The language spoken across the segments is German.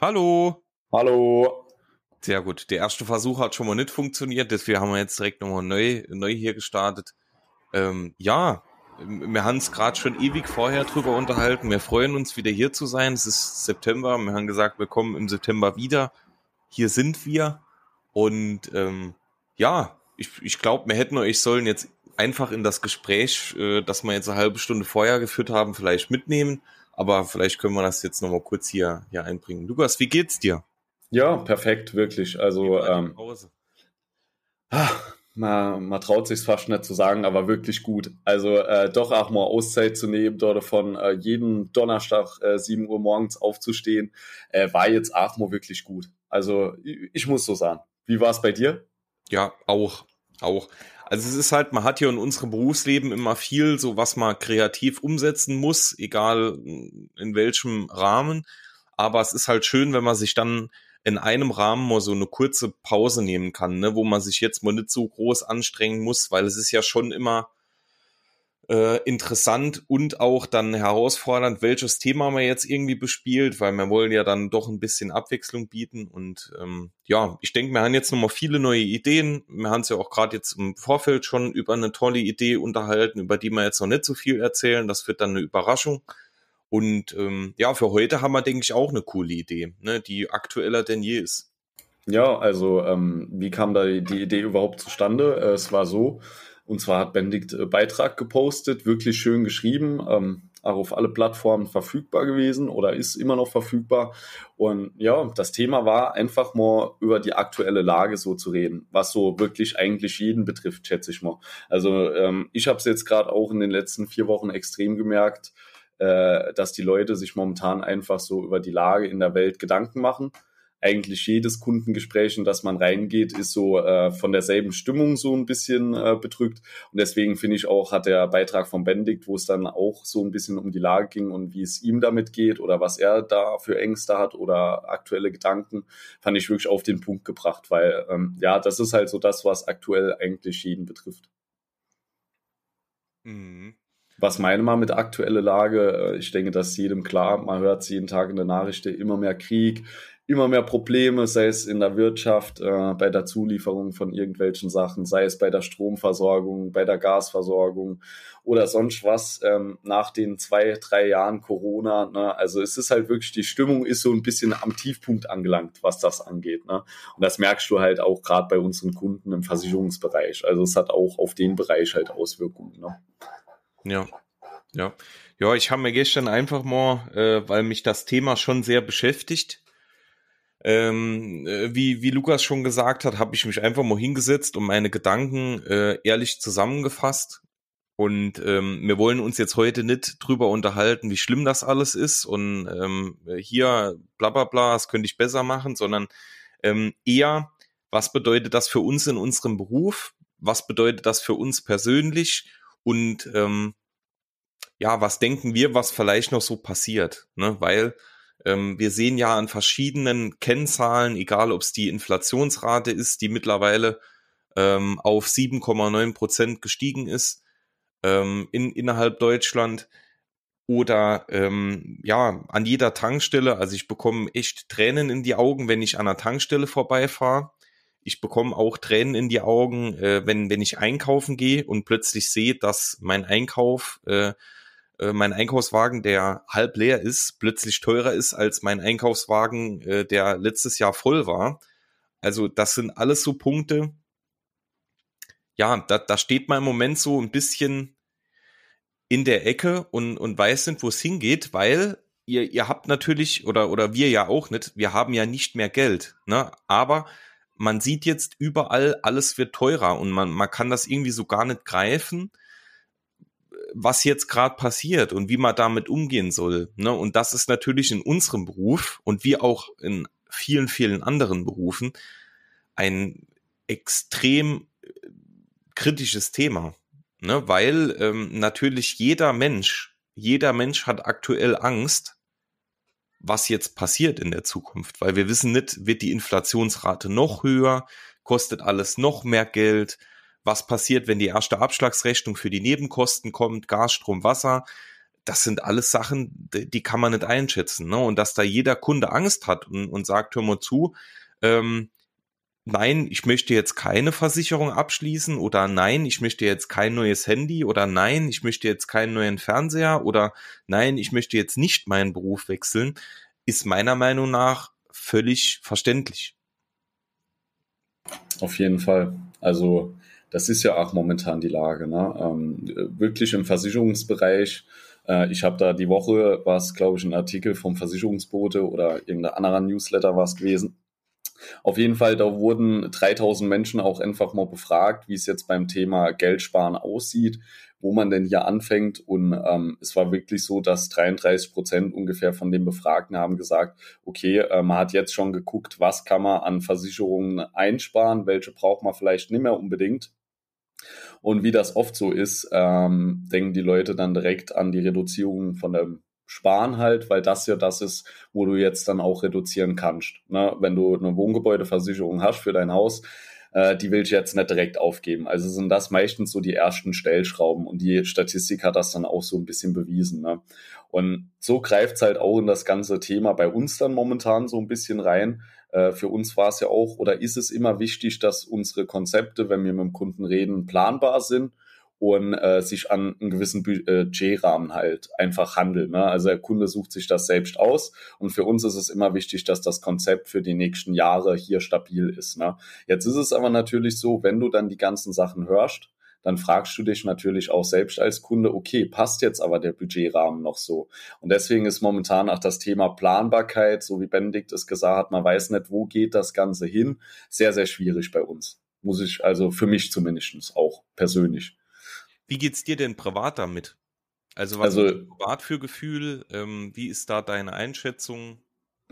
Hallo. Hallo. Sehr gut. Der erste Versuch hat schon mal nicht funktioniert, deswegen haben wir jetzt direkt nochmal neu, neu hier gestartet. Ähm, ja, wir haben es gerade schon ewig vorher drüber unterhalten. Wir freuen uns wieder hier zu sein. Es ist September. Wir haben gesagt, wir kommen im September wieder. Hier sind wir. Und ähm, ja, ich, ich glaube, wir hätten euch sollen jetzt einfach in das Gespräch, äh, das wir jetzt eine halbe Stunde vorher geführt haben, vielleicht mitnehmen. Aber vielleicht können wir das jetzt nochmal kurz hier, hier einbringen. Lukas, wie geht's dir? Ja, perfekt, wirklich. Also ähm, ah, man, man traut sich fast nicht zu sagen, aber wirklich gut. Also äh, doch auch mal Auszeit zu nehmen, dort von äh, jeden Donnerstag äh, 7 Uhr morgens aufzustehen, äh, war jetzt auch mal wirklich gut. Also ich, ich muss so sagen. Wie war es bei dir? Ja, auch, auch. Also es ist halt, man hat ja in unserem Berufsleben immer viel, so was man kreativ umsetzen muss, egal in welchem Rahmen. Aber es ist halt schön, wenn man sich dann in einem Rahmen mal so eine kurze Pause nehmen kann, ne, wo man sich jetzt mal nicht so groß anstrengen muss, weil es ist ja schon immer äh, interessant und auch dann herausfordernd, welches Thema man jetzt irgendwie bespielt, weil wir wollen ja dann doch ein bisschen Abwechslung bieten. Und ähm, ja, ich denke, wir haben jetzt nochmal viele neue Ideen. Wir haben es ja auch gerade jetzt im Vorfeld schon über eine tolle Idee unterhalten, über die wir jetzt noch nicht so viel erzählen. Das wird dann eine Überraschung. Und ähm, ja, für heute haben wir, denke ich, auch eine coole Idee, ne, die aktueller denn je ist. Ja, also ähm, wie kam da die Idee überhaupt zustande? Äh, es war so, und zwar hat Benedikt äh, Beitrag gepostet, wirklich schön geschrieben, ähm, auch auf alle Plattformen verfügbar gewesen oder ist immer noch verfügbar. Und ja, das Thema war einfach mal über die aktuelle Lage so zu reden, was so wirklich eigentlich jeden betrifft, schätze ich mal. Also ähm, ich habe es jetzt gerade auch in den letzten vier Wochen extrem gemerkt, äh, dass die Leute sich momentan einfach so über die Lage in der Welt Gedanken machen eigentlich jedes Kundengespräch, in das man reingeht, ist so äh, von derselben Stimmung so ein bisschen äh, bedrückt. Und deswegen finde ich auch, hat der Beitrag von Benedikt, wo es dann auch so ein bisschen um die Lage ging und wie es ihm damit geht oder was er da für Ängste hat oder aktuelle Gedanken, fand ich wirklich auf den Punkt gebracht, weil ähm, ja, das ist halt so das, was aktuell eigentlich jeden betrifft. Mhm. Was meine man mit aktuelle Lage? Äh, ich denke, das ist jedem klar. Man hört jeden Tag in der Nachricht immer mehr Krieg, immer mehr Probleme, sei es in der Wirtschaft, äh, bei der Zulieferung von irgendwelchen Sachen, sei es bei der Stromversorgung, bei der Gasversorgung oder sonst was ähm, nach den zwei, drei Jahren Corona. Ne? Also es ist halt wirklich, die Stimmung ist so ein bisschen am Tiefpunkt angelangt, was das angeht. Ne? Und das merkst du halt auch gerade bei unseren Kunden im Versicherungsbereich. Also es hat auch auf den Bereich halt Auswirkungen. Ne? Ja, ja. Ja, ich habe mir gestern einfach mal, äh, weil mich das Thema schon sehr beschäftigt, ähm, äh, wie, wie Lukas schon gesagt hat, habe ich mich einfach mal hingesetzt und meine Gedanken äh, ehrlich zusammengefasst. Und ähm, wir wollen uns jetzt heute nicht drüber unterhalten, wie schlimm das alles ist und ähm, hier bla bla bla, das könnte ich besser machen, sondern ähm, eher, was bedeutet das für uns in unserem Beruf? Was bedeutet das für uns persönlich? Und ähm, ja, was denken wir, was vielleicht noch so passiert? Ne? Weil wir sehen ja an verschiedenen Kennzahlen, egal ob es die Inflationsrate ist, die mittlerweile ähm, auf 7,9 Prozent gestiegen ist ähm, in, innerhalb Deutschland oder ähm, ja an jeder Tankstelle. Also ich bekomme echt Tränen in die Augen, wenn ich an einer Tankstelle vorbeifahre. Ich bekomme auch Tränen in die Augen, äh, wenn wenn ich einkaufen gehe und plötzlich sehe, dass mein Einkauf äh, äh, mein Einkaufswagen, der halb leer ist, plötzlich teurer ist als mein Einkaufswagen, äh, der letztes Jahr voll war. Also das sind alles so Punkte. Ja, da, da steht man im Moment so ein bisschen in der Ecke und, und weiß nicht, wo es hingeht, weil ihr, ihr habt natürlich, oder, oder wir ja auch nicht, wir haben ja nicht mehr Geld, ne? Aber man sieht jetzt überall, alles wird teurer und man, man kann das irgendwie so gar nicht greifen was jetzt gerade passiert und wie man damit umgehen soll. Ne? Und das ist natürlich in unserem Beruf und wie auch in vielen, vielen anderen Berufen ein extrem äh, kritisches Thema. Ne? Weil ähm, natürlich jeder Mensch, jeder Mensch hat aktuell Angst, was jetzt passiert in der Zukunft, weil wir wissen nicht, wird die Inflationsrate noch höher, kostet alles noch mehr Geld, was passiert, wenn die erste Abschlagsrechnung für die Nebenkosten kommt, Gas, Strom, Wasser. das sind alles Sachen, die kann man nicht einschätzen. Ne? Und dass da jeder Kunde Angst hat und, und sagt, hör mal zu, ähm, nein, ich möchte jetzt keine Versicherung abschließen oder nein, ich möchte jetzt kein neues Handy oder nein, ich möchte jetzt keinen neuen Fernseher oder nein, ich möchte jetzt nicht meinen Beruf wechseln, ist meiner Meinung nach völlig verständlich. Auf jeden Fall. Also das ist ja auch momentan die Lage. Ne? Ähm, wirklich im Versicherungsbereich. Äh, ich habe da die Woche, war es glaube ich ein Artikel vom Versicherungsbote oder irgendein anderer Newsletter war es gewesen. Auf jeden Fall, da wurden 3000 Menschen auch einfach mal befragt, wie es jetzt beim Thema Geldsparen aussieht, wo man denn hier anfängt. Und ähm, es war wirklich so, dass 33 Prozent ungefähr von den Befragten haben gesagt, okay, äh, man hat jetzt schon geguckt, was kann man an Versicherungen einsparen, welche braucht man vielleicht nicht mehr unbedingt. Und wie das oft so ist, ähm, denken die Leute dann direkt an die Reduzierung von dem Sparen halt, weil das ja das ist, wo du jetzt dann auch reduzieren kannst. Ne? Wenn du eine Wohngebäudeversicherung hast für dein Haus, äh, die will ich jetzt nicht direkt aufgeben. Also sind das meistens so die ersten Stellschrauben und die Statistik hat das dann auch so ein bisschen bewiesen. Ne? Und so greift es halt auch in das ganze Thema bei uns dann momentan so ein bisschen rein. Äh, für uns war es ja auch oder ist es immer wichtig, dass unsere Konzepte, wenn wir mit dem Kunden reden, planbar sind und äh, sich an einen gewissen Budgetrahmen halt einfach handeln. Ne? Also der Kunde sucht sich das selbst aus und für uns ist es immer wichtig, dass das Konzept für die nächsten Jahre hier stabil ist. Ne? Jetzt ist es aber natürlich so, wenn du dann die ganzen Sachen hörst, dann fragst du dich natürlich auch selbst als Kunde, okay, passt jetzt aber der Budgetrahmen noch so? Und deswegen ist momentan auch das Thema Planbarkeit, so wie Benedikt es gesagt hat, man weiß nicht, wo geht das Ganze hin, sehr, sehr schwierig bei uns. Muss ich, also für mich zumindest auch persönlich. Wie geht's dir denn privat damit? Also was also, privat für Gefühl? Ähm, wie ist da deine Einschätzung?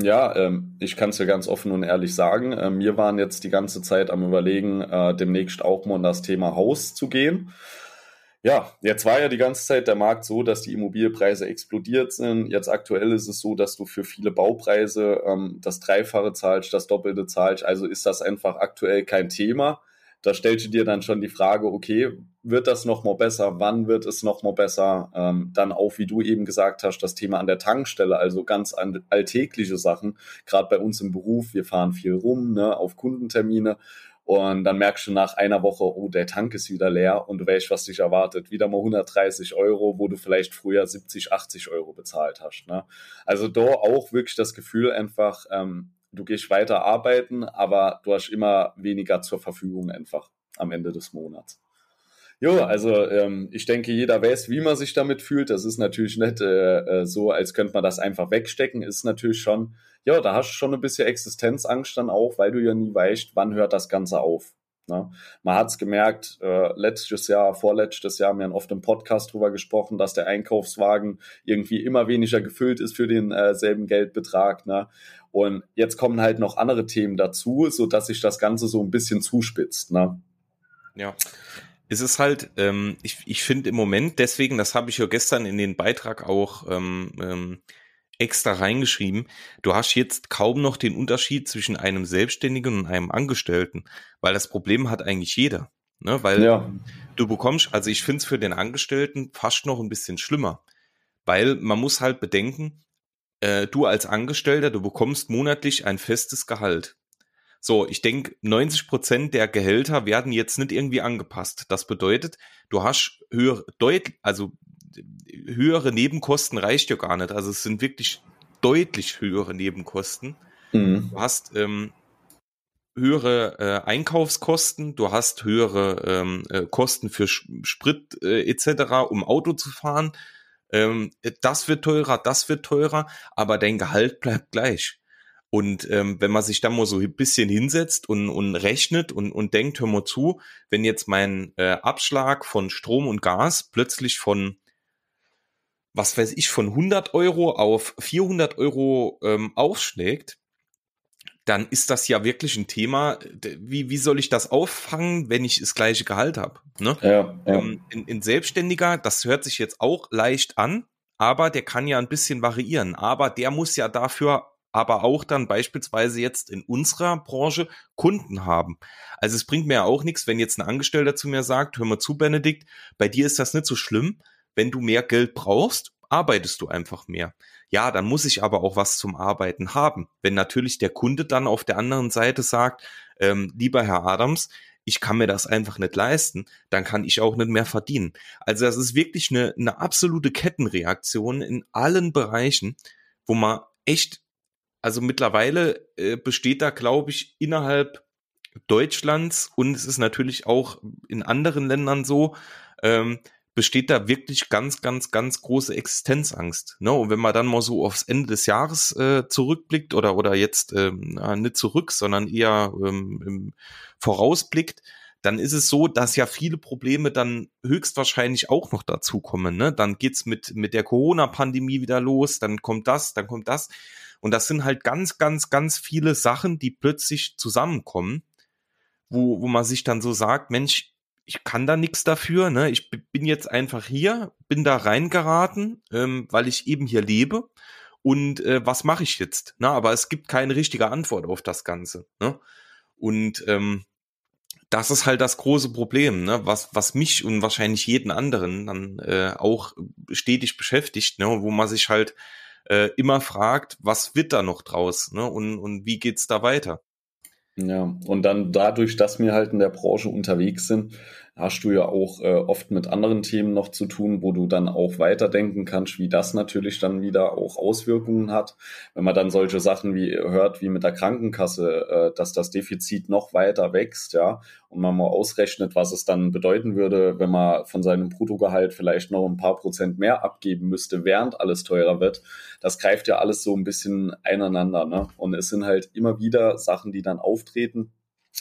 Ja, ähm, ich kann es dir ganz offen und ehrlich sagen. Äh, wir waren jetzt die ganze Zeit am Überlegen, äh, demnächst auch mal in das Thema Haus zu gehen. Ja, jetzt war ja die ganze Zeit der Markt so, dass die Immobilienpreise explodiert sind. Jetzt aktuell ist es so, dass du für viele Baupreise ähm, das Dreifache zahlst, das Doppelte zahlst. Also ist das einfach aktuell kein Thema da stellst du dir dann schon die Frage, okay, wird das nochmal besser? Wann wird es nochmal besser? Ähm, dann auch, wie du eben gesagt hast, das Thema an der Tankstelle, also ganz alltägliche Sachen. Gerade bei uns im Beruf, wir fahren viel rum, ne, auf Kundentermine. Und dann merkst du nach einer Woche, oh, der Tank ist wieder leer und du weißt, was dich erwartet. Wieder mal 130 Euro, wo du vielleicht früher 70, 80 Euro bezahlt hast. Ne? Also da auch wirklich das Gefühl einfach, ähm, du gehst weiter arbeiten, aber du hast immer weniger zur Verfügung einfach am Ende des Monats. Jo, also ähm, ich denke, jeder weiß, wie man sich damit fühlt. Das ist natürlich nicht äh, äh, so, als könnte man das einfach wegstecken. Ist natürlich schon, ja, da hast du schon ein bisschen Existenzangst dann auch, weil du ja nie weißt, wann hört das Ganze auf. Ne? Man hat es gemerkt, äh, letztes Jahr, vorletztes Jahr haben wir oft im Podcast drüber gesprochen, dass der Einkaufswagen irgendwie immer weniger gefüllt ist für denselben äh, Geldbetrag. Ne? Und jetzt kommen halt noch andere Themen dazu, so dass sich das Ganze so ein bisschen zuspitzt. Ne? Ja. Es ist halt, ähm, ich, ich finde im Moment, deswegen, das habe ich ja gestern in den Beitrag auch ähm, ähm, extra reingeschrieben, du hast jetzt kaum noch den Unterschied zwischen einem Selbstständigen und einem Angestellten, weil das Problem hat eigentlich jeder. Ne? Weil ja. du bekommst, also ich finde es für den Angestellten fast noch ein bisschen schlimmer, weil man muss halt bedenken, äh, du als Angestellter, du bekommst monatlich ein festes Gehalt. So, ich denke, 90 Prozent der Gehälter werden jetzt nicht irgendwie angepasst. Das bedeutet, du hast höher, deutlich, also höhere Nebenkosten reicht ja gar nicht. Also es sind wirklich deutlich höhere Nebenkosten. Mhm. Du hast ähm, höhere äh, Einkaufskosten, du hast höhere ähm, äh, Kosten für Sprit äh, etc., um Auto zu fahren. Ähm, das wird teurer, das wird teurer, aber dein Gehalt bleibt gleich. Und ähm, wenn man sich dann mal so ein bisschen hinsetzt und, und rechnet und, und denkt, hör mal zu, wenn jetzt mein äh, Abschlag von Strom und Gas plötzlich von was weiß ich, von 100 Euro auf 400 Euro ähm, aufschlägt, dann ist das ja wirklich ein Thema. Wie, wie soll ich das auffangen, wenn ich das gleiche Gehalt habe? Ne? Ja, ja. Ähm, in, in Selbstständiger, das hört sich jetzt auch leicht an, aber der kann ja ein bisschen variieren. Aber der muss ja dafür aber auch dann beispielsweise jetzt in unserer Branche Kunden haben. Also es bringt mir ja auch nichts, wenn jetzt ein Angestellter zu mir sagt, hör mal zu, Benedikt, bei dir ist das nicht so schlimm, wenn du mehr Geld brauchst, arbeitest du einfach mehr. Ja, dann muss ich aber auch was zum Arbeiten haben. Wenn natürlich der Kunde dann auf der anderen Seite sagt, ähm, lieber Herr Adams, ich kann mir das einfach nicht leisten, dann kann ich auch nicht mehr verdienen. Also das ist wirklich eine, eine absolute Kettenreaktion in allen Bereichen, wo man echt, also mittlerweile äh, besteht da, glaube ich, innerhalb Deutschlands und es ist natürlich auch in anderen Ländern so, ähm, besteht da wirklich ganz, ganz, ganz große Existenzangst. Ne? Und wenn man dann mal so aufs Ende des Jahres äh, zurückblickt oder, oder jetzt ähm, nicht zurück, sondern eher ähm, vorausblickt, dann ist es so, dass ja viele Probleme dann höchstwahrscheinlich auch noch dazukommen. Ne? Dann geht's mit, mit der Corona-Pandemie wieder los, dann kommt das, dann kommt das. Und das sind halt ganz, ganz, ganz viele Sachen, die plötzlich zusammenkommen, wo, wo man sich dann so sagt, Mensch, ich kann da nichts dafür, ne? Ich bin jetzt einfach hier, bin da reingeraten, ähm, weil ich eben hier lebe. Und äh, was mache ich jetzt? Na, aber es gibt keine richtige Antwort auf das Ganze. Ne? Und ähm, das ist halt das große Problem, ne? was, was mich und wahrscheinlich jeden anderen dann äh, auch stetig beschäftigt, ne? wo man sich halt äh, immer fragt, was wird da noch draus ne? und, und wie geht's da weiter? Ja, und dann dadurch, dass wir halt in der Branche unterwegs sind, hast du ja auch äh, oft mit anderen Themen noch zu tun, wo du dann auch weiterdenken kannst, wie das natürlich dann wieder auch Auswirkungen hat. Wenn man dann solche Sachen wie hört, wie mit der Krankenkasse, äh, dass das Defizit noch weiter wächst, ja, und man mal ausrechnet, was es dann bedeuten würde, wenn man von seinem Bruttogehalt vielleicht noch ein paar Prozent mehr abgeben müsste, während alles teurer wird. Das greift ja alles so ein bisschen ineinander, ne? Und es sind halt immer wieder Sachen, die dann auftreten,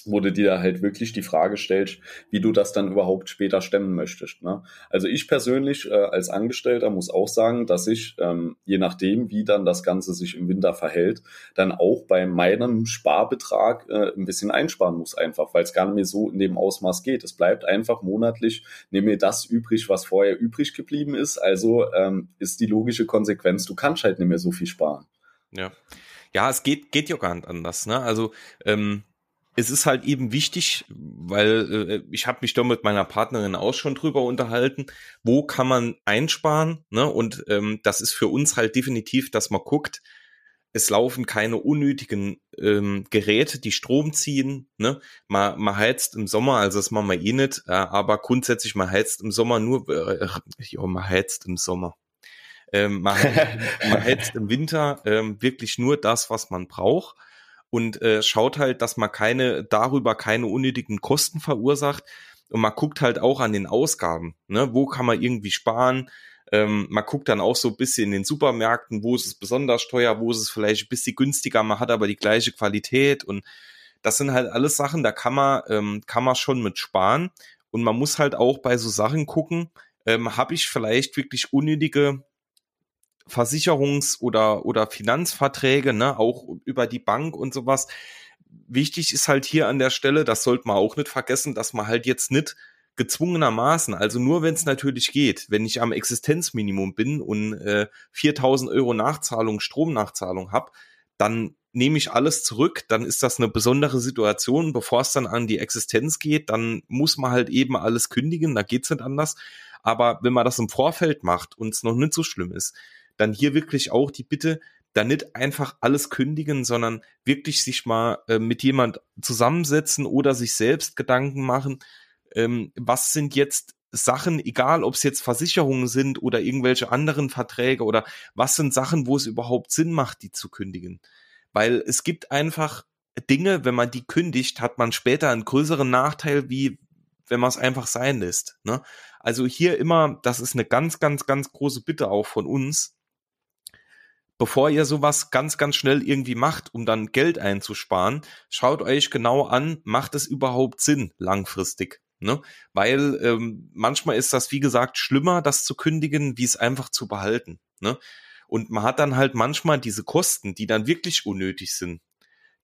wo du dir halt wirklich die Frage stellst, wie du das dann überhaupt später stemmen möchtest. Ne? Also ich persönlich äh, als Angestellter muss auch sagen, dass ich, ähm, je nachdem, wie dann das Ganze sich im Winter verhält, dann auch bei meinem Sparbetrag äh, ein bisschen einsparen muss einfach, weil es gar nicht mehr so in dem Ausmaß geht. Es bleibt einfach monatlich, nehme mir das übrig, was vorher übrig geblieben ist. Also ähm, ist die logische Konsequenz, du kannst halt nicht mehr so viel sparen. Ja. Ja, es geht, geht ja gar nicht anders. Ne? Also ähm, es ist halt eben wichtig, weil äh, ich habe mich da mit meiner Partnerin auch schon drüber unterhalten, wo kann man einsparen, ne? Und ähm, das ist für uns halt definitiv, dass man guckt, es laufen keine unnötigen ähm, Geräte, die Strom ziehen. Ne? Man, man heizt im Sommer, also das machen wir eh nicht, äh, aber grundsätzlich man heizt im Sommer nur, äh, ja, man heizt im Sommer. Ähm, man, man heizt im Winter ähm, wirklich nur das, was man braucht und äh, schaut halt, dass man keine darüber keine unnötigen Kosten verursacht und man guckt halt auch an den Ausgaben, ne, wo kann man irgendwie sparen. Ähm, man guckt dann auch so ein bisschen in den Supermärkten, wo ist es besonders teuer, wo ist es vielleicht ein bisschen günstiger, man hat aber die gleiche Qualität und das sind halt alles Sachen, da kann man, ähm, kann man schon mit sparen. Und man muss halt auch bei so Sachen gucken, ähm, habe ich vielleicht wirklich unnötige Versicherungs- oder, oder Finanzverträge, ne, auch über die Bank und sowas. Wichtig ist halt hier an der Stelle, das sollte man auch nicht vergessen, dass man halt jetzt nicht gezwungenermaßen, also nur wenn es natürlich geht, wenn ich am Existenzminimum bin und äh, 4000 Euro Nachzahlung, Stromnachzahlung habe, dann nehme ich alles zurück, dann ist das eine besondere Situation. Bevor es dann an die Existenz geht, dann muss man halt eben alles kündigen, da geht's nicht anders. Aber wenn man das im Vorfeld macht und es noch nicht so schlimm ist, dann hier wirklich auch die Bitte, da nicht einfach alles kündigen, sondern wirklich sich mal äh, mit jemand zusammensetzen oder sich selbst Gedanken machen, ähm, was sind jetzt Sachen, egal ob es jetzt Versicherungen sind oder irgendwelche anderen Verträge oder was sind Sachen, wo es überhaupt Sinn macht, die zu kündigen. Weil es gibt einfach Dinge, wenn man die kündigt, hat man später einen größeren Nachteil, wie wenn man es einfach sein lässt. Ne? Also hier immer, das ist eine ganz, ganz, ganz große Bitte auch von uns, bevor ihr sowas ganz, ganz schnell irgendwie macht, um dann Geld einzusparen, schaut euch genau an, macht es überhaupt Sinn langfristig? Ne? Weil ähm, manchmal ist das, wie gesagt, schlimmer, das zu kündigen, wie es einfach zu behalten. Ne? Und man hat dann halt manchmal diese Kosten, die dann wirklich unnötig sind.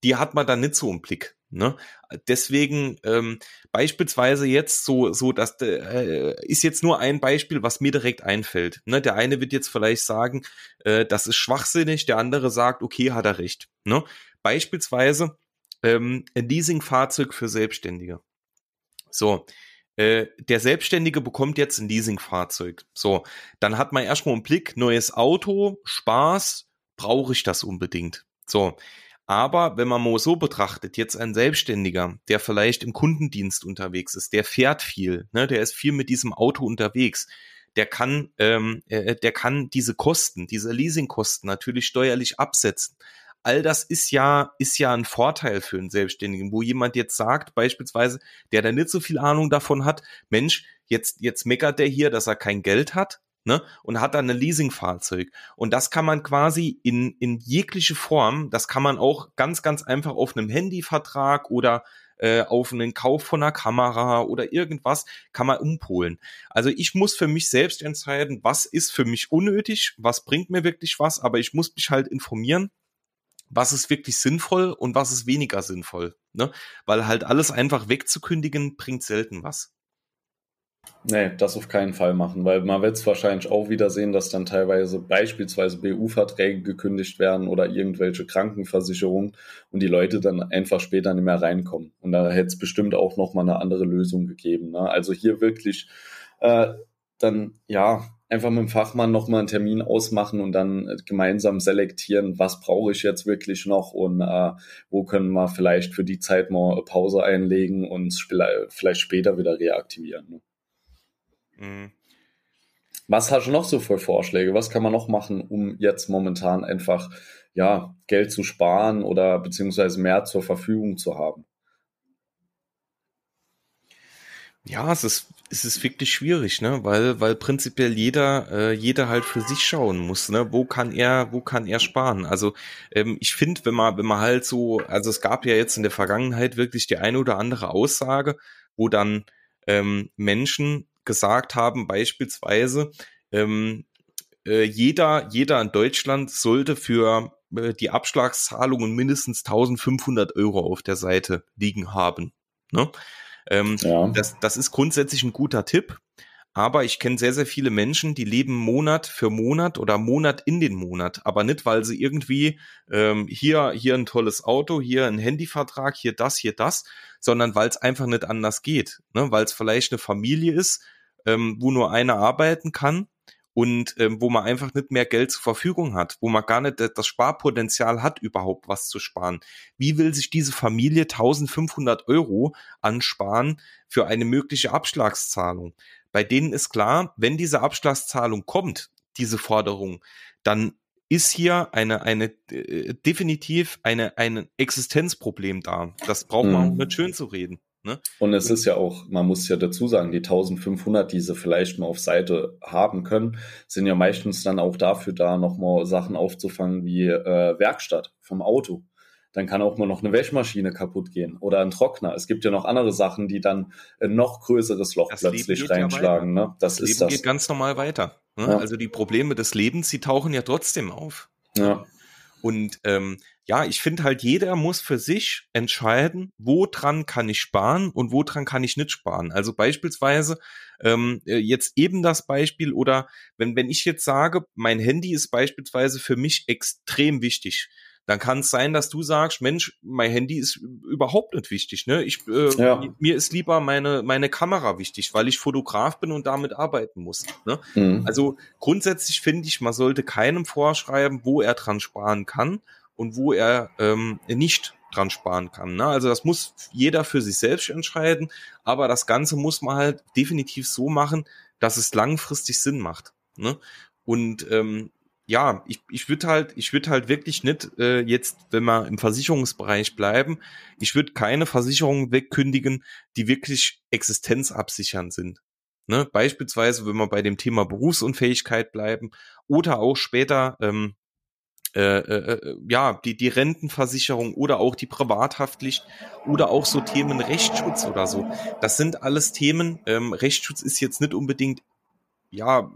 Die hat man dann nicht so im Blick. Ne? Deswegen ähm, beispielsweise jetzt so, so dass äh, ist jetzt nur ein Beispiel, was mir direkt einfällt. Ne? Der eine wird jetzt vielleicht sagen, äh, das ist schwachsinnig, der andere sagt, okay, hat er recht. Ne? Beispielsweise ähm, ein Leasingfahrzeug für Selbstständige. So, äh, der Selbstständige bekommt jetzt ein Leasingfahrzeug. So, dann hat man erstmal einen Blick, neues Auto, Spaß, brauche ich das unbedingt. So, aber wenn man mal so betrachtet, jetzt ein Selbstständiger, der vielleicht im Kundendienst unterwegs ist, der fährt viel, ne, der ist viel mit diesem Auto unterwegs, der kann, ähm, äh, der kann diese Kosten, diese Leasingkosten natürlich steuerlich absetzen. All das ist ja, ist ja ein Vorteil für einen Selbstständigen, wo jemand jetzt sagt, beispielsweise, der da nicht so viel Ahnung davon hat, Mensch, jetzt, jetzt meckert der hier, dass er kein Geld hat, ne, und hat dann ein Leasingfahrzeug. Und das kann man quasi in, in jegliche Form, das kann man auch ganz, ganz einfach auf einem Handyvertrag oder äh, auf einen Kauf von einer Kamera oder irgendwas kann man umpolen. Also ich muss für mich selbst entscheiden, was ist für mich unnötig, was bringt mir wirklich was, aber ich muss mich halt informieren was ist wirklich sinnvoll und was ist weniger sinnvoll. Ne? Weil halt alles einfach wegzukündigen, bringt selten was. Nee, das auf keinen Fall machen, weil man wird es wahrscheinlich auch wieder sehen, dass dann teilweise beispielsweise BU-Verträge gekündigt werden oder irgendwelche Krankenversicherungen und die Leute dann einfach später nicht mehr reinkommen. Und da hätte es bestimmt auch nochmal eine andere Lösung gegeben. Ne? Also hier wirklich äh, dann, ja, einfach mit dem Fachmann nochmal einen Termin ausmachen und dann äh, gemeinsam selektieren, was brauche ich jetzt wirklich noch und äh, wo können wir vielleicht für die Zeit mal eine Pause einlegen und vielleicht später wieder reaktivieren. Ne? Mhm. Was hast du noch so für Vorschläge? Was kann man noch machen, um jetzt momentan einfach ja, Geld zu sparen oder beziehungsweise mehr zur Verfügung zu haben? Ja, es ist, es ist wirklich schwierig, ne? Weil, weil prinzipiell jeder, äh, jeder halt für sich schauen muss, ne? Wo kann er, wo kann er sparen? Also ähm, ich finde, wenn man, wenn man halt so, also es gab ja jetzt in der Vergangenheit wirklich die eine oder andere Aussage, wo dann ähm, Menschen gesagt haben, beispielsweise, ähm, äh, jeder, jeder in Deutschland sollte für äh, die Abschlagszahlungen mindestens 1500 Euro auf der Seite liegen haben. Ne? Ähm, ja. das, das ist grundsätzlich ein guter Tipp. Aber ich kenne sehr, sehr viele Menschen, die leben Monat für Monat oder Monat in den Monat. Aber nicht, weil sie irgendwie ähm, hier, hier ein tolles Auto, hier ein Handyvertrag, hier das, hier das, sondern weil es einfach nicht anders geht. Ne? Weil es vielleicht eine Familie ist, ähm, wo nur einer arbeiten kann und ähm, wo man einfach nicht mehr Geld zur Verfügung hat, wo man gar nicht das Sparpotenzial hat, überhaupt was zu sparen. Wie will sich diese Familie 1500 Euro ansparen für eine mögliche Abschlagszahlung? Bei denen ist klar, wenn diese Abschlagszahlung kommt, diese Forderung, dann ist hier eine, eine äh, definitiv eine, ein Existenzproblem da. Das braucht man mhm. auch nicht schön zu reden. Ne? Und es ist ja auch, man muss ja dazu sagen, die 1500, die sie vielleicht mal auf Seite haben können, sind ja meistens dann auch dafür da, nochmal Sachen aufzufangen wie äh, Werkstatt vom Auto. Dann kann auch mal noch eine Wäschmaschine kaputt gehen oder ein Trockner. Es gibt ja noch andere Sachen, die dann ein noch größeres Loch das plötzlich reinschlagen. Ja ne? Das, das ist Leben das. geht ganz normal weiter. Ne? Ja. Also die Probleme des Lebens, die tauchen ja trotzdem auf. Ja. Und ähm, ja, ich finde halt, jeder muss für sich entscheiden, wo dran kann ich sparen und wo dran kann ich nicht sparen. Also beispielsweise ähm, äh, jetzt eben das Beispiel oder wenn, wenn ich jetzt sage, mein Handy ist beispielsweise für mich extrem wichtig, dann kann es sein, dass du sagst, Mensch, mein Handy ist überhaupt nicht wichtig. Ne? Ich, äh, ja. Mir ist lieber meine, meine Kamera wichtig, weil ich Fotograf bin und damit arbeiten muss. Ne? Mhm. Also grundsätzlich finde ich, man sollte keinem vorschreiben, wo er dran sparen kann und wo er ähm, nicht dran sparen kann. Ne? Also das muss jeder für sich selbst entscheiden, aber das Ganze muss man halt definitiv so machen, dass es langfristig Sinn macht. Ne? Und ähm, ja, ich, ich würde halt, ich würde halt wirklich nicht äh, jetzt, wenn wir im Versicherungsbereich bleiben, ich würde keine Versicherungen wegkündigen, die wirklich existenzabsichern sind. Ne? Beispielsweise, wenn wir bei dem Thema Berufsunfähigkeit bleiben oder auch später ähm, äh, äh, äh, ja, die, die Rentenversicherung oder auch die Privathaftpflicht oder auch so Themen Rechtsschutz oder so. Das sind alles Themen. Ähm, Rechtsschutz ist jetzt nicht unbedingt, ja,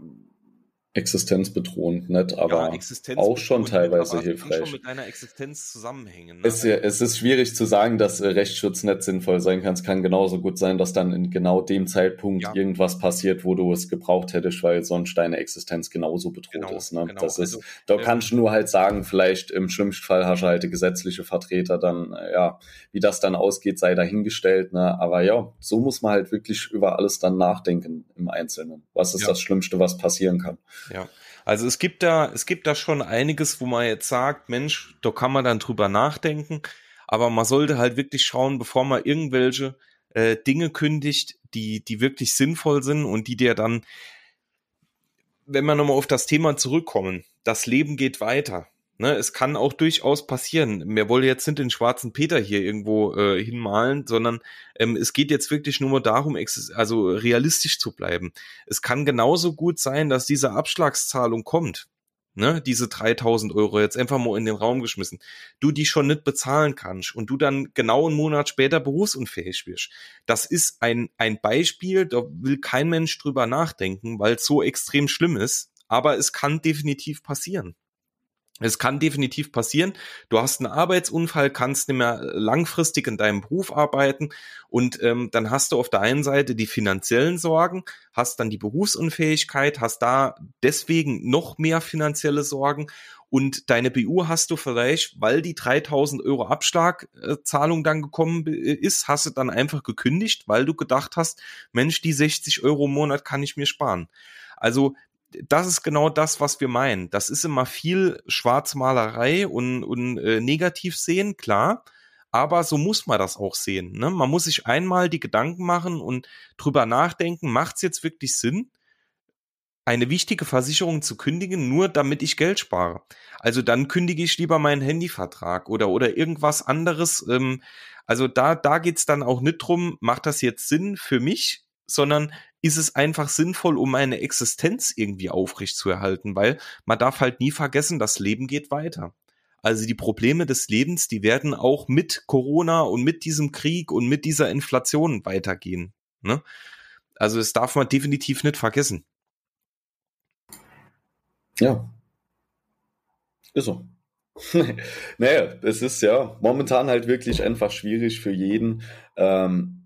existenzbedrohend nicht, aber ja, Existenz auch schon teilweise hilfreich. Schon mit deiner Existenz zusammenhängen. Ne? Es, es, ist schwierig zu sagen, dass äh, Rechtsschutz nicht sinnvoll sein kann. Es kann genauso gut sein, dass dann in genau dem Zeitpunkt ja. irgendwas passiert, wo du es gebraucht hättest, weil sonst deine Existenz genauso bedroht genau, ist. Ne? Genau. Das ist, also, da äh, kannst du nur halt sagen, vielleicht im schlimmsten Fall hast du halt gesetzliche Vertreter, dann äh, ja, wie das dann ausgeht, sei dahingestellt. Ne? Aber ja, so muss man halt wirklich über alles dann nachdenken im Einzelnen. Was ist ja. das Schlimmste, was passieren kann? Ja. Also es gibt da, es gibt da schon einiges, wo man jetzt sagt, Mensch, da kann man dann drüber nachdenken. Aber man sollte halt wirklich schauen, bevor man irgendwelche äh, Dinge kündigt, die, die wirklich sinnvoll sind und die dir dann, wenn wir nochmal auf das Thema zurückkommen, das Leben geht weiter. Ne, es kann auch durchaus passieren. Wir wollen jetzt nicht den schwarzen Peter hier irgendwo äh, hinmalen, sondern ähm, es geht jetzt wirklich nur darum, also realistisch zu bleiben. Es kann genauso gut sein, dass diese Abschlagszahlung kommt. Ne, diese 3000 Euro jetzt einfach mal in den Raum geschmissen, du die schon nicht bezahlen kannst und du dann genau einen Monat später berufsunfähig wirst. Das ist ein, ein Beispiel, da will kein Mensch drüber nachdenken, weil es so extrem schlimm ist, aber es kann definitiv passieren. Es kann definitiv passieren. Du hast einen Arbeitsunfall, kannst nicht mehr langfristig in deinem Beruf arbeiten und ähm, dann hast du auf der einen Seite die finanziellen Sorgen, hast dann die Berufsunfähigkeit, hast da deswegen noch mehr finanzielle Sorgen und deine BU hast du vielleicht, weil die 3000 Euro Abschlagzahlung dann gekommen ist, hast du dann einfach gekündigt, weil du gedacht hast, Mensch, die 60 Euro im Monat kann ich mir sparen. Also das ist genau das, was wir meinen. Das ist immer viel Schwarzmalerei und, und äh, negativ sehen, klar. Aber so muss man das auch sehen. Ne? Man muss sich einmal die Gedanken machen und drüber nachdenken, macht es jetzt wirklich Sinn, eine wichtige Versicherung zu kündigen, nur damit ich Geld spare. Also dann kündige ich lieber meinen Handyvertrag oder, oder irgendwas anderes. Ähm, also da, da geht's dann auch nicht drum, macht das jetzt Sinn für mich, sondern ist es einfach sinnvoll, um eine Existenz irgendwie aufrecht zu erhalten, weil man darf halt nie vergessen, das Leben geht weiter. Also die Probleme des Lebens, die werden auch mit Corona und mit diesem Krieg und mit dieser Inflation weitergehen. Ne? Also das darf man definitiv nicht vergessen. Ja. Ist so. naja, es ist ja momentan halt wirklich einfach schwierig für jeden. Ähm,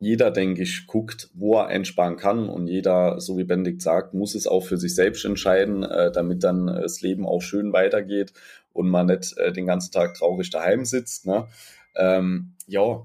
jeder, denke ich, guckt, wo er einsparen kann und jeder, so wie Benedikt sagt, muss es auch für sich selbst entscheiden, äh, damit dann äh, das Leben auch schön weitergeht und man nicht äh, den ganzen Tag traurig daheim sitzt. Ne? Ähm, ja,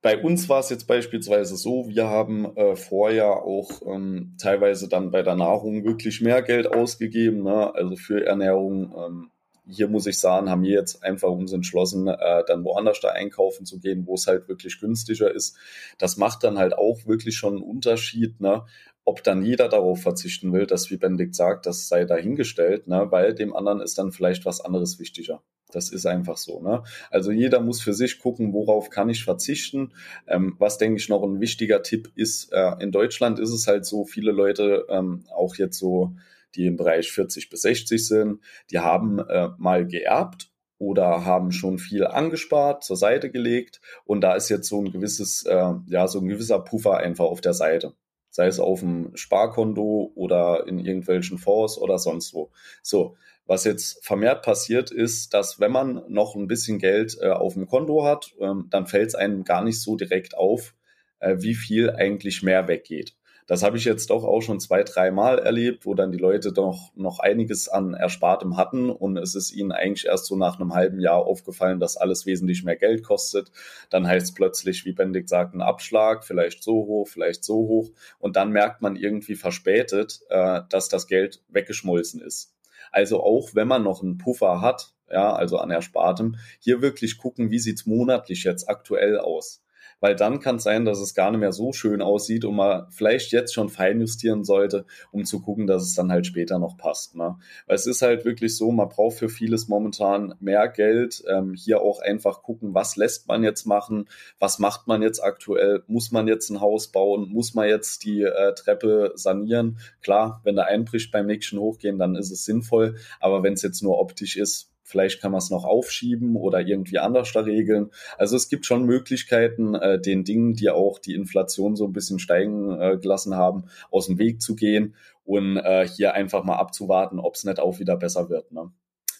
bei uns war es jetzt beispielsweise so, wir haben äh, vorher auch ähm, teilweise dann bei der Nahrung wirklich mehr Geld ausgegeben, ne? also für Ernährung. Ähm, hier muss ich sagen, haben wir jetzt einfach uns entschlossen, äh, dann woanders da einkaufen zu gehen, wo es halt wirklich günstiger ist. Das macht dann halt auch wirklich schon einen Unterschied, ne? Ob dann jeder darauf verzichten will, dass wie Benedikt sagt, das sei dahingestellt, ne? weil dem anderen ist dann vielleicht was anderes wichtiger. Das ist einfach so. Ne? Also jeder muss für sich gucken, worauf kann ich verzichten. Ähm, was denke ich noch ein wichtiger Tipp ist, äh, in Deutschland ist es halt so, viele Leute ähm, auch jetzt so die im Bereich 40 bis 60 sind, die haben äh, mal geerbt oder haben schon viel angespart, zur Seite gelegt und da ist jetzt so ein gewisses, äh, ja, so ein gewisser Puffer einfach auf der Seite. Sei es auf dem Sparkonto oder in irgendwelchen Fonds oder sonst wo. So, was jetzt vermehrt passiert ist, dass wenn man noch ein bisschen Geld äh, auf dem Konto hat, ähm, dann fällt es einem gar nicht so direkt auf, äh, wie viel eigentlich mehr weggeht. Das habe ich jetzt doch auch schon zwei, dreimal erlebt, wo dann die Leute doch noch einiges an Erspartem hatten und es ist ihnen eigentlich erst so nach einem halben Jahr aufgefallen, dass alles wesentlich mehr Geld kostet. Dann heißt es plötzlich, wie Bendig sagt, ein Abschlag, vielleicht so hoch, vielleicht so hoch und dann merkt man irgendwie verspätet, äh, dass das Geld weggeschmolzen ist. Also auch wenn man noch einen Puffer hat, ja, also an Erspartem, hier wirklich gucken, wie sieht's monatlich jetzt aktuell aus weil dann kann es sein, dass es gar nicht mehr so schön aussieht und man vielleicht jetzt schon feinjustieren sollte, um zu gucken, dass es dann halt später noch passt. Ne? Weil es ist halt wirklich so, man braucht für vieles momentan mehr Geld. Ähm, hier auch einfach gucken, was lässt man jetzt machen, was macht man jetzt aktuell, muss man jetzt ein Haus bauen, muss man jetzt die äh, Treppe sanieren. Klar, wenn der einbricht beim nächsten Hochgehen, dann ist es sinnvoll, aber wenn es jetzt nur optisch ist, Vielleicht kann man es noch aufschieben oder irgendwie anders da regeln. Also es gibt schon Möglichkeiten, äh, den Dingen, die auch die Inflation so ein bisschen steigen äh, gelassen haben, aus dem Weg zu gehen und äh, hier einfach mal abzuwarten, ob es nicht auch wieder besser wird. Ne?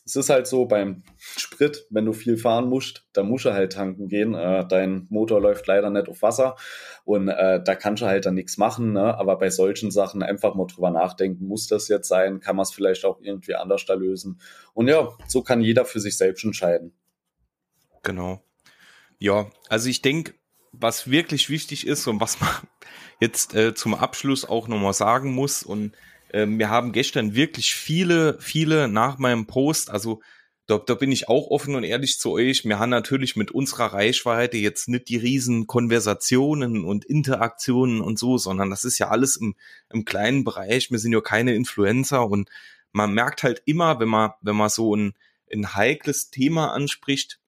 Es ist halt so beim Sprit, wenn du viel fahren musst, da musst du halt tanken gehen. Äh, dein Motor läuft leider nicht auf Wasser und äh, da kannst du halt dann nichts machen. Ne? Aber bei solchen Sachen einfach mal drüber nachdenken, muss das jetzt sein? Kann man es vielleicht auch irgendwie anders da lösen? Und ja, so kann jeder für sich selbst entscheiden. Genau. Ja, also ich denke, was wirklich wichtig ist und was man jetzt äh, zum Abschluss auch nochmal sagen muss und ähm, wir haben gestern wirklich viele, viele nach meinem Post, also da, da bin ich auch offen und ehrlich zu euch. Wir haben natürlich mit unserer Reichweite jetzt nicht die riesen Konversationen und Interaktionen und so, sondern das ist ja alles im, im kleinen Bereich. Wir sind ja keine Influencer und man merkt halt immer, wenn man, wenn man so ein, ein heikles Thema anspricht,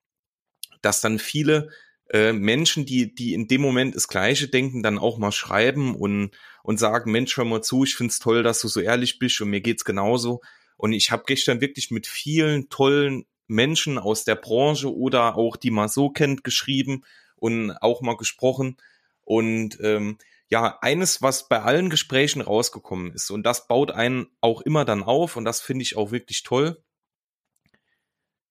dass dann viele äh, Menschen, die, die in dem Moment das Gleiche denken, dann auch mal schreiben und, und sagen, Mensch, hör mal zu, ich find's toll, dass du so ehrlich bist und mir geht's genauso. Und ich habe gestern wirklich mit vielen tollen Menschen aus der Branche oder auch die man so kennt geschrieben und auch mal gesprochen. Und ähm, ja, eines, was bei allen Gesprächen rausgekommen ist, und das baut einen auch immer dann auf, und das finde ich auch wirklich toll,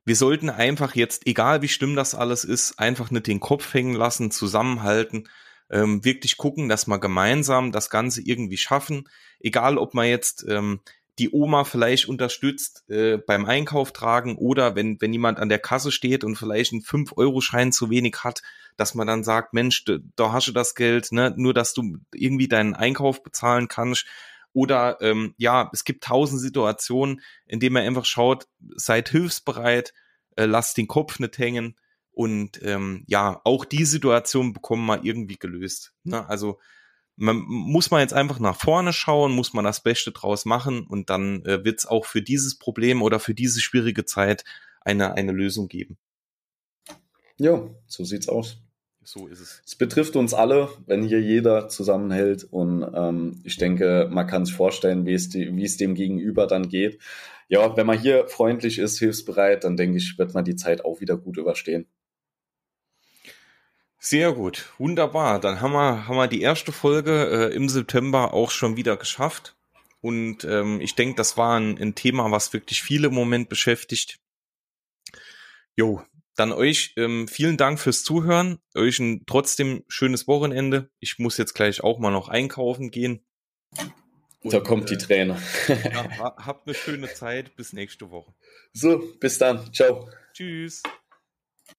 wir sollten einfach jetzt, egal wie schlimm das alles ist, einfach nicht den Kopf hängen lassen, zusammenhalten, ähm, wirklich gucken, dass wir gemeinsam das Ganze irgendwie schaffen. Egal, ob man jetzt ähm, die Oma vielleicht unterstützt äh, beim Einkauf tragen oder wenn, wenn jemand an der Kasse steht und vielleicht einen 5-Euro-Schein zu wenig hat, dass man dann sagt, Mensch, da hast du das Geld, ne? nur dass du irgendwie deinen Einkauf bezahlen kannst. Oder ähm, ja, es gibt tausend Situationen, in denen man einfach schaut, seid hilfsbereit, äh, lasst den Kopf nicht hängen und ähm, ja, auch die Situation bekommen wir irgendwie gelöst. Ne? Also man muss man jetzt einfach nach vorne schauen, muss man das Beste draus machen und dann äh, wird es auch für dieses Problem oder für diese schwierige Zeit eine, eine Lösung geben. Ja, so sieht's aus. So ist es. Es betrifft uns alle, wenn hier jeder zusammenhält. Und ähm, ich denke, man kann sich vorstellen, wie es, die, wie es dem Gegenüber dann geht. Ja, wenn man hier freundlich ist, hilfsbereit, dann denke ich, wird man die Zeit auch wieder gut überstehen. Sehr gut, wunderbar. Dann haben wir, haben wir die erste Folge äh, im September auch schon wieder geschafft. Und ähm, ich denke, das war ein, ein Thema, was wirklich viele im Moment beschäftigt. Jo, dann euch ähm, vielen Dank fürs Zuhören. Euch ein trotzdem schönes Wochenende. Ich muss jetzt gleich auch mal noch einkaufen gehen. Und, da kommt die Träne. ja, habt eine schöne Zeit. Bis nächste Woche. So, bis dann. Ciao. Tschüss.